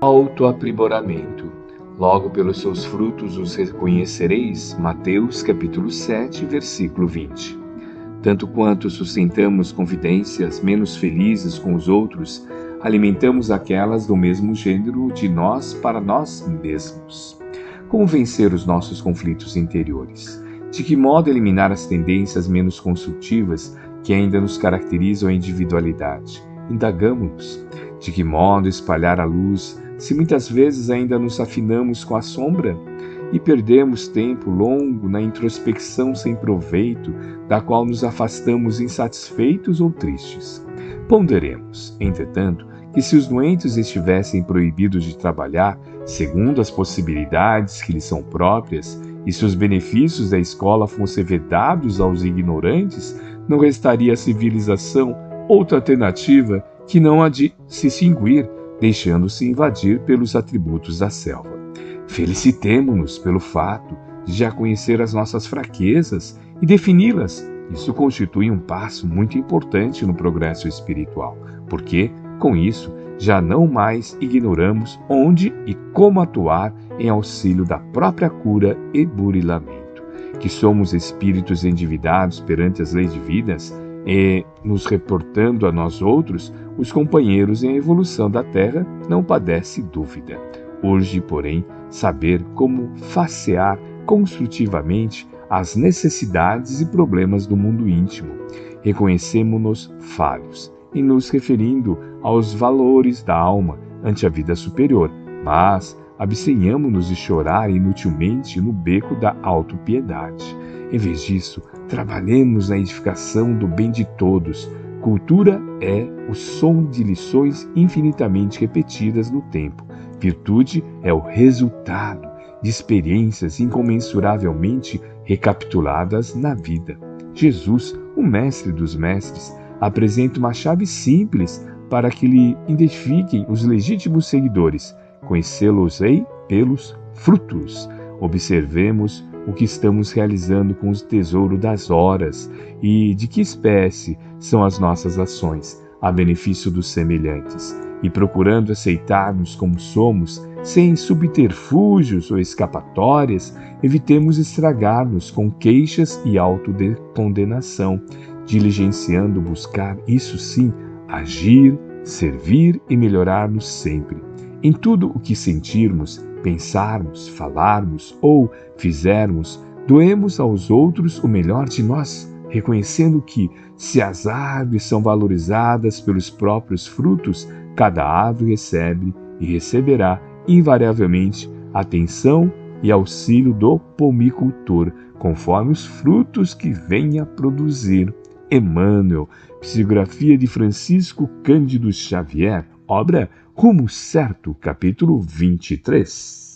Autoaprimoramento. Logo pelos seus frutos os reconhecereis. Mateus capítulo 7, versículo 20. Tanto quanto sustentamos confidências menos felizes com os outros, alimentamos aquelas do mesmo gênero de nós para nós mesmos. Como vencer os nossos conflitos interiores? De que modo eliminar as tendências menos construtivas que ainda nos caracterizam a individualidade? Indagamos-nos. De que modo espalhar a luz se muitas vezes ainda nos afinamos com a sombra e perdemos tempo longo na introspecção sem proveito, da qual nos afastamos insatisfeitos ou tristes. Ponderemos, entretanto, que se os doentes estivessem proibidos de trabalhar segundo as possibilidades que lhes são próprias, e se os benefícios da escola fossem vedados aos ignorantes, não restaria à civilização outra alternativa que não a de se extinguir deixando-se invadir pelos atributos da selva. Felicitemo-nos pelo fato de já conhecer as nossas fraquezas e defini-las. Isso constitui um passo muito importante no progresso espiritual, porque, com isso, já não mais ignoramos onde e como atuar em auxílio da própria cura e burilamento. Que somos espíritos endividados perante as leis divinas e, nos reportando a nós outros, os companheiros em evolução da Terra, não padece dúvida. Urge, porém, saber como facear construtivamente as necessidades e problemas do mundo íntimo. Reconhecemos-nos falhos, em nos referindo aos valores da alma ante a vida superior, mas abstenhamos-nos de chorar inutilmente no beco da autopiedade. Em vez disso, trabalhemos na edificação do bem de todos, Cultura é o som de lições infinitamente repetidas no tempo. Virtude é o resultado de experiências incomensuravelmente recapituladas na vida. Jesus, o mestre dos mestres, apresenta uma chave simples para que lhe identifiquem os legítimos seguidores. Conhecê-los-ei pelos frutos. Observemos o que estamos realizando com o tesouro das horas e de que espécie são as nossas ações a benefício dos semelhantes, e procurando aceitar-nos como somos, sem subterfúgios ou escapatórias, evitemos estragar-nos com queixas e autocondenação, diligenciando buscar, isso sim, agir, servir e melhorar-nos sempre. Em tudo o que sentirmos, pensarmos, falarmos ou fizermos, doemos aos outros o melhor de nós, reconhecendo que, se as árvores são valorizadas pelos próprios frutos, cada árvore recebe e receberá invariavelmente atenção e auxílio do pomicultor, conforme os frutos que venha produzir. Emmanuel, psicografia de Francisco Cândido Xavier, obra Rumo Certo, capítulo 23.